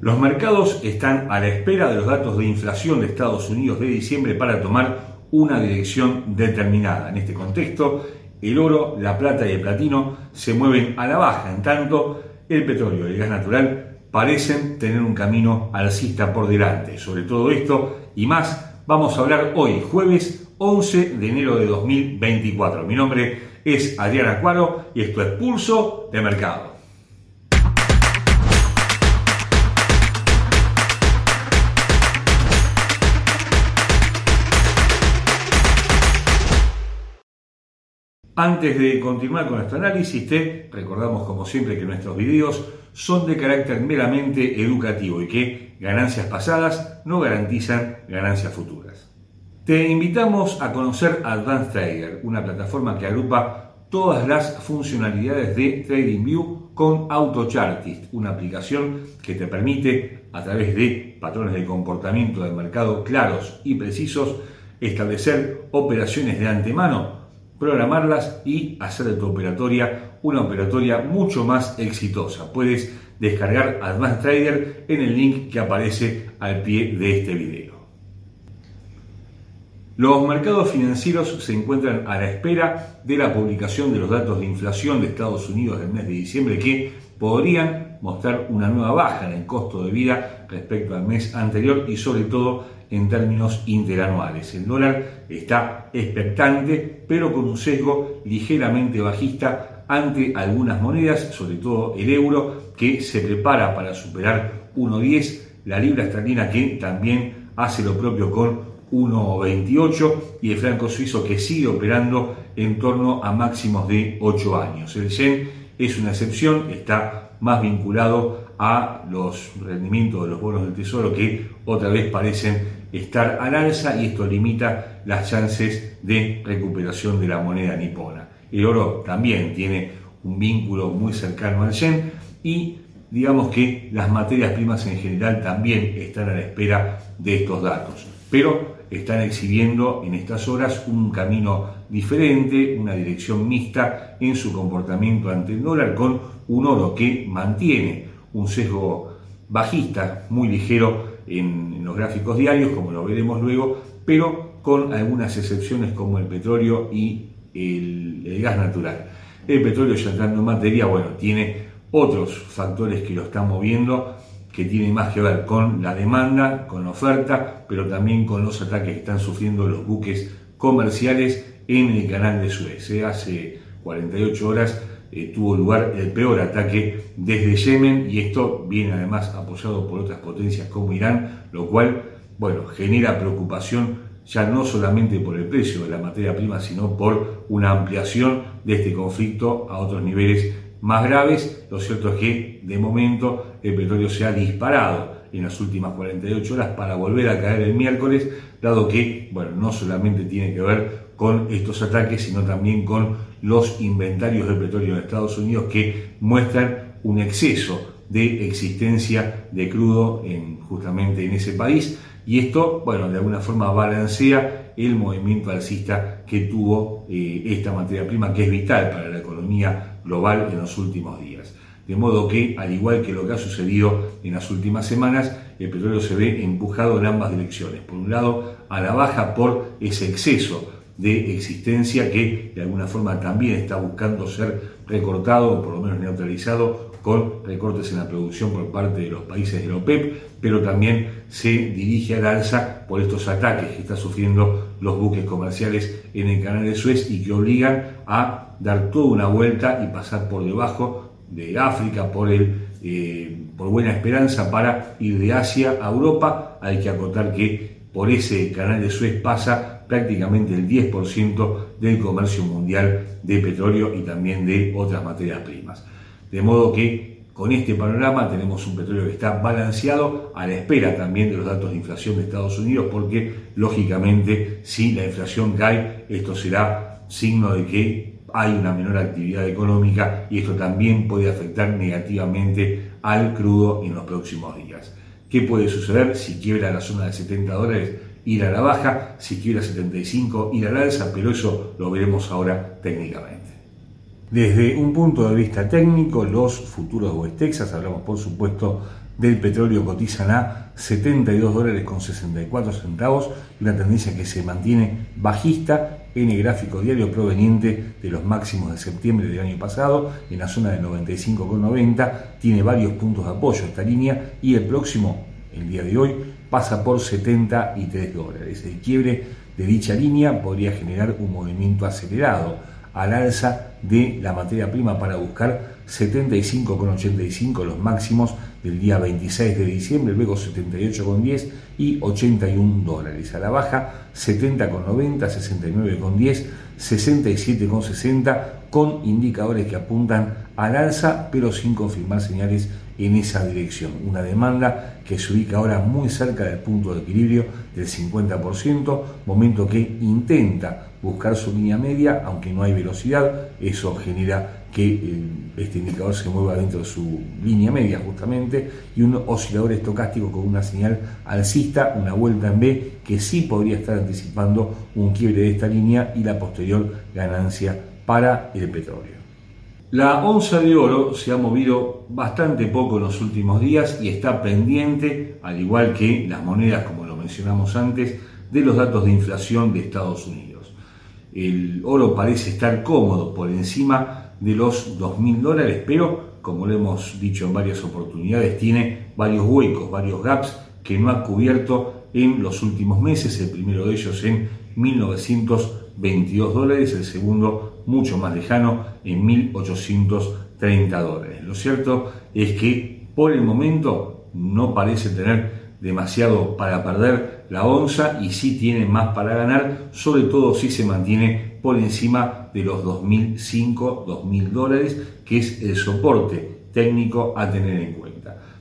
Los mercados están a la espera de los datos de inflación de Estados Unidos de diciembre para tomar una dirección determinada. En este contexto, el oro, la plata y el platino se mueven a la baja, en tanto el petróleo y el gas natural parecen tener un camino alcista por delante. Sobre todo esto y más vamos a hablar hoy, jueves 11 de enero de 2024. Mi nombre es Adriana Cuaro y esto es Pulso de Mercado. Antes de continuar con nuestro análisis, te recordamos como siempre que nuestros videos son de carácter meramente educativo y que ganancias pasadas no garantizan ganancias futuras. Te invitamos a conocer Advanced Trader, una plataforma que agrupa todas las funcionalidades de TradingView con AutoChartist, una aplicación que te permite, a través de patrones de comportamiento del mercado claros y precisos, establecer operaciones de antemano programarlas y hacer de tu operatoria una operatoria mucho más exitosa. Puedes descargar Advanced Trader en el link que aparece al pie de este video. Los mercados financieros se encuentran a la espera de la publicación de los datos de inflación de Estados Unidos del mes de diciembre que podrían mostrar una nueva baja en el costo de vida respecto al mes anterior y sobre todo en términos interanuales. El dólar está expectante, pero con un sesgo ligeramente bajista ante algunas monedas, sobre todo el euro, que se prepara para superar 1.10, la libra esterlina que también hace lo propio con 1.28 y el franco suizo que sigue operando en torno a máximos de 8 años. El yen es una excepción, está más vinculado a los rendimientos de los bonos del tesoro que otra vez parecen estar al alza y esto limita las chances de recuperación de la moneda nipona. El oro también tiene un vínculo muy cercano al yen y digamos que las materias primas en general también están a la espera de estos datos, pero están exhibiendo en estas horas un camino diferente, una dirección mixta en su comportamiento ante el dólar con un oro que mantiene un sesgo bajista muy ligero en, los gráficos diarios, como lo veremos luego, pero con algunas excepciones como el petróleo y el, gas natural. El petróleo ya entrando en materia, bueno, tiene otros factores que lo están moviendo, que tienen más que ver con la demanda, con la oferta, pero también con los ataques que están sufriendo los buques comerciales en el canal de Suez. ¿eh? Hace 48 horas eh, tuvo lugar el peor ataque desde Yemen y esto viene además apoyado por otras potencias como Irán, lo cual, bueno, genera preocupación ya no solamente por el precio de la materia prima, sino por una ampliación de este conflicto a otros niveles más graves. Lo cierto es que de momento el petróleo se ha disparado en las últimas 48 horas para volver a caer el miércoles, dado que, bueno, no solamente tiene que ver con estos ataques, sino también con los inventarios de petróleo en Estados Unidos que muestran un exceso de existencia de crudo en, justamente en ese país y esto, bueno, de alguna forma balancea el movimiento alcista que tuvo eh, esta materia prima que es vital para la economía global en los últimos días. De modo que, al igual que lo que ha sucedido en las últimas semanas, el petróleo se ve empujado en ambas direcciones. Por un lado, a la baja por ese exceso de existencia que de alguna forma también está buscando ser recortado o por lo menos neutralizado con recortes en la producción por parte de los países de la OPEP, pero también se dirige al alza por estos ataques que están sufriendo los buques comerciales en el canal de Suez y que obligan a dar toda una vuelta y pasar por debajo de África por el eh, por buena esperanza para ir de Asia a Europa. Hay que acotar que por ese canal de Suez pasa prácticamente el 10% del comercio mundial de petróleo y también de otras materias primas. De modo que con este panorama tenemos un petróleo que está balanceado a la espera también de los datos de inflación de Estados Unidos porque lógicamente si la inflación cae esto será signo de que hay una menor actividad económica y esto también puede afectar negativamente al crudo en los próximos días. ¿Qué puede suceder si quiebra la zona de 70 dólares? ir a la baja, si quiere a 75 ir al alza, pero eso lo veremos ahora técnicamente. Desde un punto de vista técnico, los futuros de West Texas, hablamos por supuesto del petróleo cotizan a 72 dólares con 64 centavos, una tendencia que se mantiene bajista el gráfico diario proveniente de los máximos de septiembre del año pasado, en la zona de 95,90, tiene varios puntos de apoyo esta línea y el próximo, el día de hoy, pasa por 73 dólares. El quiebre de dicha línea podría generar un movimiento acelerado al alza de la materia prima para buscar 75,85 los máximos del día 26 de diciembre, luego 78,10 y 81 dólares. A la baja 70,90, 69,10, 67,60 con indicadores que apuntan al alza pero sin confirmar señales en esa dirección. Una demanda que se ubica ahora muy cerca del punto de equilibrio del 50%, momento que intenta buscar su línea media, aunque no hay velocidad, eso genera que eh, este indicador se mueva dentro de su línea media justamente y un oscilador estocástico con una señal alcista, una vuelta en B que sí podría estar anticipando un quiebre de esta línea y la posterior ganancia para el petróleo. La onza de oro se ha movido bastante poco en los últimos días y está pendiente, al igual que las monedas, como lo mencionamos antes, de los datos de inflación de Estados Unidos. El oro parece estar cómodo por encima de los 2.000 dólares, pero como lo hemos dicho en varias oportunidades, tiene varios huecos, varios gaps que no ha cubierto en los últimos meses, el primero de ellos en 1922 dólares, el segundo mucho más lejano en 1830 dólares. Lo cierto es que por el momento no parece tener demasiado para perder la onza y sí tiene más para ganar, sobre todo si se mantiene por encima de los 2.005, 2.000 dólares, que es el soporte técnico a tener en cuenta.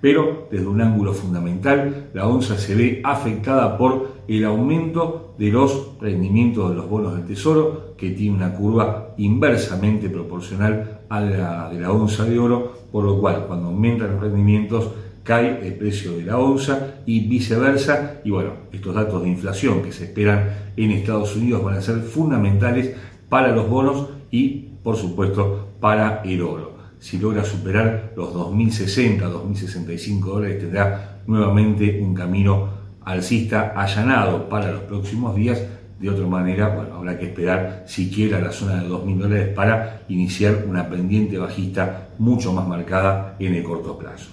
Pero desde un ángulo fundamental, la onza se ve afectada por el aumento de los rendimientos de los bonos del Tesoro, que tiene una curva inversamente proporcional a la de la onza de oro, por lo cual cuando aumentan los rendimientos cae el precio de la onza y viceversa. Y bueno, estos datos de inflación que se esperan en Estados Unidos van a ser fundamentales para los bonos y, por supuesto, para el oro. Si logra superar los 2.060, 2.065 dólares, tendrá nuevamente un camino alcista allanado para los próximos días. De otra manera, bueno, habrá que esperar siquiera la zona de 2.000 dólares para iniciar una pendiente bajista mucho más marcada en el corto plazo.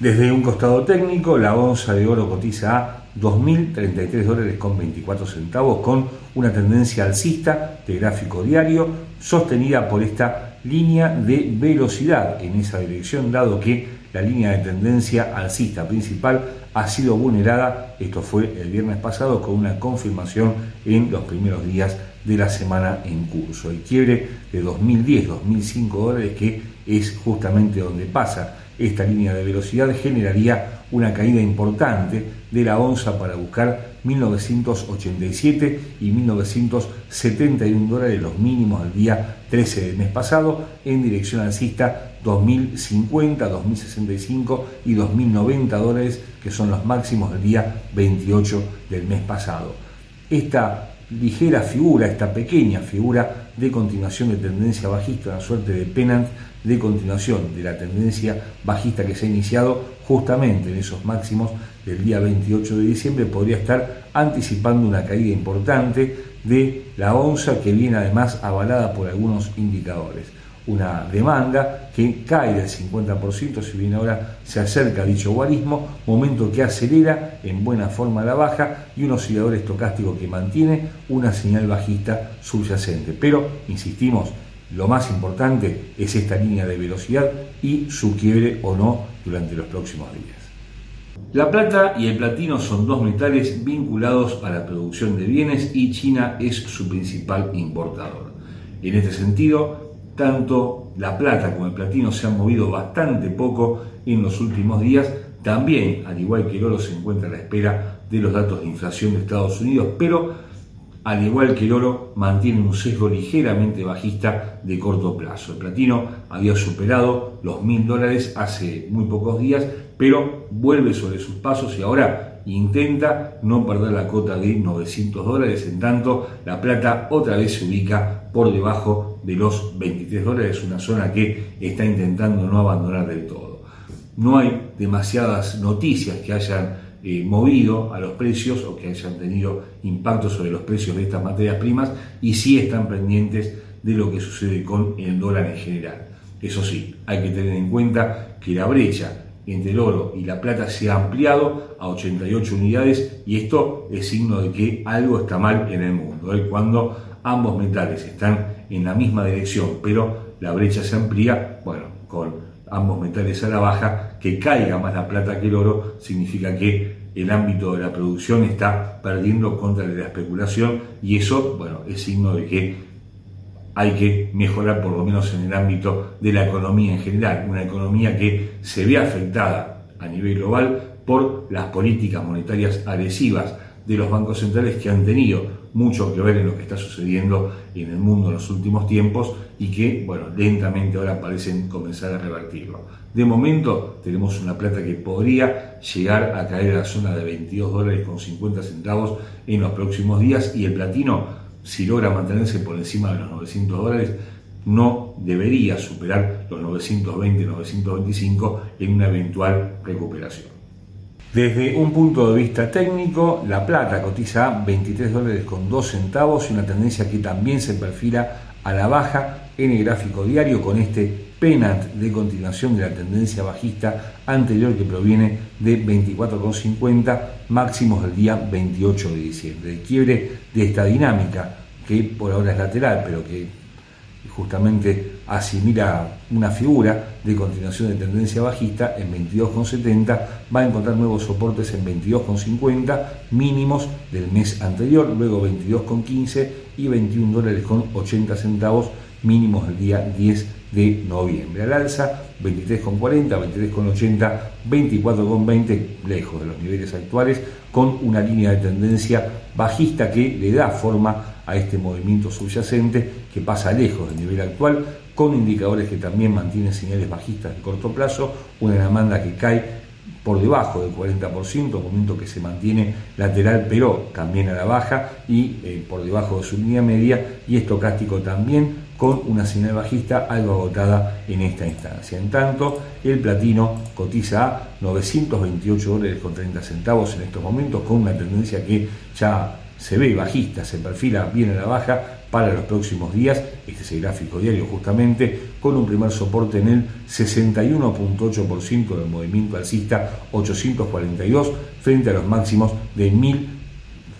Desde un costado técnico, la onza de oro cotiza a 2.033 dólares con 24 centavos con una tendencia alcista de gráfico diario sostenida por esta línea de velocidad en esa dirección dado que la línea de tendencia alcista principal ha sido vulnerada, esto fue el viernes pasado, con una confirmación en los primeros días de la semana en curso. El quiebre de 2010, 2005 dólares, que es justamente donde pasa esta línea de velocidad, generaría una caída importante de la onza para buscar 1987 y 1971 dólares, los mínimos del día 13 del mes pasado, en dirección alcista 2050, 2065 y 2090 dólares, que son los máximos del día 28 del mes pasado. Esta ligera figura, esta pequeña figura de continuación de tendencia bajista, una suerte de pennant de continuación de la tendencia bajista que se ha iniciado justamente en esos máximos del día 28 de diciembre, podría estar anticipando una caída importante de la onza que viene además avalada por algunos indicadores una demanda que cae del 50%, si bien ahora se acerca a dicho guarismo, momento que acelera en buena forma la baja y un oscilador estocástico que mantiene una señal bajista subyacente. Pero, insistimos, lo más importante es esta línea de velocidad y su quiebre o no durante los próximos días. La plata y el platino son dos metales vinculados a la producción de bienes y China es su principal importador. En este sentido, tanto la plata como el platino se han movido bastante poco en los últimos días. También, al igual que el oro, se encuentra a la espera de los datos de inflación de Estados Unidos, pero al igual que el oro, mantiene un sesgo ligeramente bajista de corto plazo. El platino había superado los mil dólares hace muy pocos días, pero vuelve sobre sus pasos y ahora intenta no perder la cota de 900 dólares, en tanto la plata otra vez se ubica por debajo de los 23 dólares, una zona que está intentando no abandonar del todo. no hay demasiadas noticias que hayan eh, movido a los precios o que hayan tenido impacto sobre los precios de estas materias primas y sí están pendientes de lo que sucede con el dólar en general. Eso sí, hay que tener en cuenta que la brecha entre el oro y la plata se ha ampliado a 88 unidades y esto es signo de que algo está mal en el mundo. ¿eh? Cuando ambos metales están en la misma dirección, pero la brecha se amplía, bueno, con ambos metales a la baja, que caiga más la plata que el oro, significa que el ámbito de la producción está perdiendo contra la especulación y eso, bueno, es signo de que hay que mejorar por lo menos en el ámbito de la economía en general, una economía que se ve afectada a nivel global por las políticas monetarias agresivas de los bancos centrales que han tenido mucho que ver en lo que está sucediendo en el mundo en los últimos tiempos y que, bueno, lentamente ahora parecen comenzar a revertirlo. De momento tenemos una plata que podría llegar a caer a la zona de 22 dólares con 50 centavos en los próximos días y el platino si logra mantenerse por encima de los 900 dólares, no debería superar los 920-925 en una eventual recuperación. Desde un punto de vista técnico, la plata cotiza a 23 dólares con 2 centavos y una tendencia que también se perfila a la baja en el gráfico diario con este penant de continuación de la tendencia bajista anterior que proviene de 24,50 máximos del día 28 de diciembre. El quiebre de esta dinámica, que por ahora es lateral, pero que justamente asimila una figura de continuación de tendencia bajista en 22,70, va a encontrar nuevos soportes en 22,50, mínimos del mes anterior, luego 22,15 y 21 dólares con 80 centavos, mínimos del día 10 de noviembre. Al alza, 23,40, 23,80, 24,20, lejos de los niveles actuales, con una línea de tendencia bajista que le da forma a este movimiento subyacente que pasa lejos del nivel actual, con indicadores que también mantienen señales bajistas de corto plazo, una demanda que cae por debajo del 40%, momento que se mantiene lateral pero también a la baja y eh, por debajo de su línea media y estocástico también con una señal bajista algo agotada en esta instancia. En tanto, el platino cotiza a 928 dólares con 30 centavos en estos momentos con una tendencia que ya se ve bajista, se perfila bien a la baja para los próximos días. Este es el gráfico diario justamente, con un primer soporte en el 61.8% del movimiento alcista 842 frente a los máximos de 1000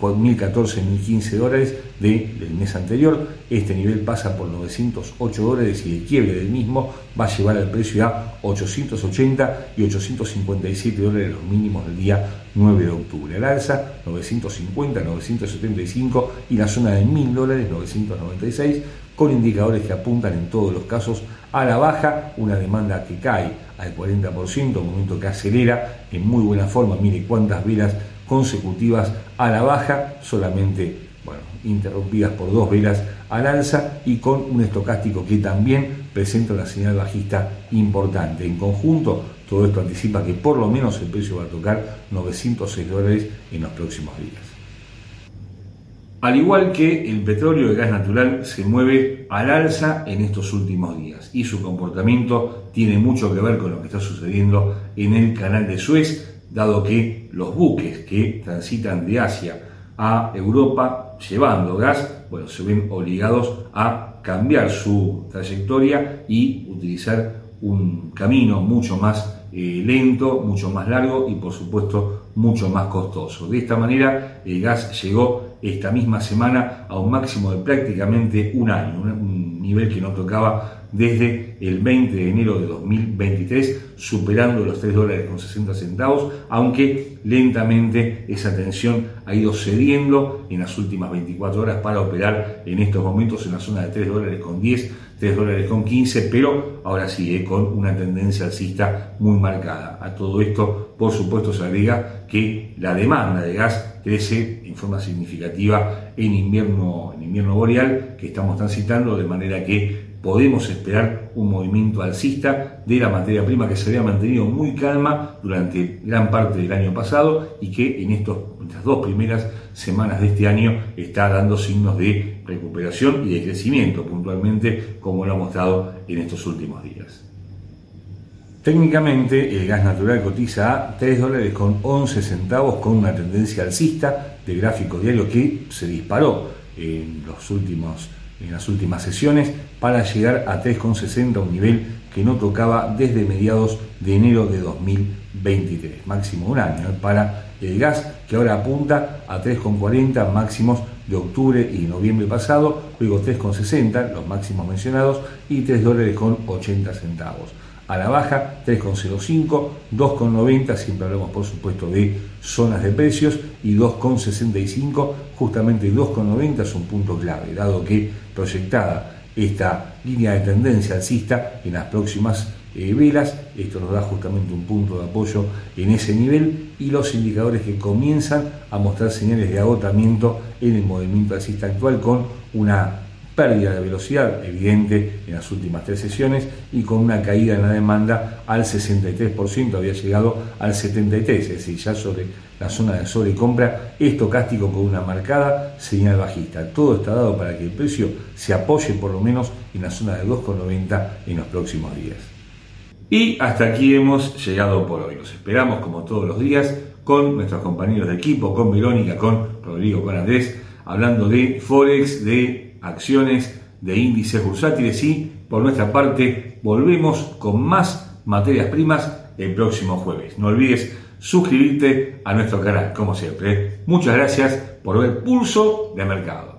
1.014, 1.015 dólares del mes anterior. Este nivel pasa por 908 dólares y el quiebre del mismo va a llevar al precio a 880 y 857 dólares los mínimos del día 9 de octubre. Al alza 950, 975 y la zona de 1.000 dólares 996 con indicadores que apuntan en todos los casos a la baja, una demanda que cae al 40%, un momento que acelera en muy buena forma, mire cuántas velas consecutivas a la baja, solamente bueno, interrumpidas por dos velas al alza y con un estocástico que también presenta una señal bajista importante. En conjunto, todo esto anticipa que por lo menos el precio va a tocar 906 dólares en los próximos días. Al igual que el petróleo y gas natural se mueve al alza en estos últimos días y su comportamiento tiene mucho que ver con lo que está sucediendo en el canal de Suez, dado que los buques que transitan de Asia a Europa llevando gas, bueno, se ven obligados a cambiar su trayectoria y utilizar un camino mucho más eh, lento, mucho más largo y por supuesto mucho más costoso. De esta manera el gas llegó esta misma semana a un máximo de prácticamente un año, un nivel que no tocaba desde el 20 de enero de 2023, superando los 3 dólares con 60 centavos, aunque lentamente esa tensión ha ido cediendo en las últimas 24 horas para operar en estos momentos en la zona de 3 dólares con 10, 3 dólares con 15, pero ahora sigue con una tendencia alcista muy marcada. A todo esto, por supuesto, se agrega que la demanda de gas crece en forma significativa en invierno, en invierno boreal que estamos transitando, de manera que podemos esperar un movimiento alcista de la materia prima que se había mantenido muy calma durante gran parte del año pasado y que en estas dos primeras semanas de este año está dando signos de recuperación y de crecimiento puntualmente como lo ha mostrado en estos últimos días. Técnicamente, el gas natural cotiza a 3 dólares con 11 centavos con una tendencia alcista de gráfico diario que se disparó en, los últimos, en las últimas sesiones para llegar a 3,60, un nivel que no tocaba desde mediados de enero de 2023, máximo un año ¿eh? para el gas que ahora apunta a 3,40 máximos de octubre y noviembre pasado, luego 3,60 los máximos mencionados y 3 dólares con 80 centavos a la baja, 3,05, 2,90, siempre hablamos por supuesto de zonas de precios, y 2,65, justamente 2,90 es un punto clave, dado que proyectada esta línea de tendencia alcista en las próximas eh, velas, esto nos da justamente un punto de apoyo en ese nivel y los indicadores que comienzan a mostrar señales de agotamiento en el movimiento alcista actual con una pérdida de velocidad evidente en las últimas tres sesiones y con una caída en la demanda al 63%, había llegado al 73%, es decir, ya sobre la zona de sobrecompra, estocástico con una marcada señal bajista. Todo está dado para que el precio se apoye por lo menos en la zona de 2,90 en los próximos días. Y hasta aquí hemos llegado por hoy. Los esperamos como todos los días con nuestros compañeros de equipo, con Verónica, con Rodrigo, con Andrés, hablando de Forex, de acciones de índices bursátiles y por nuestra parte volvemos con más materias primas el próximo jueves. No olvides suscribirte a nuestro canal, como siempre. Muchas gracias por ver Pulso de Mercado.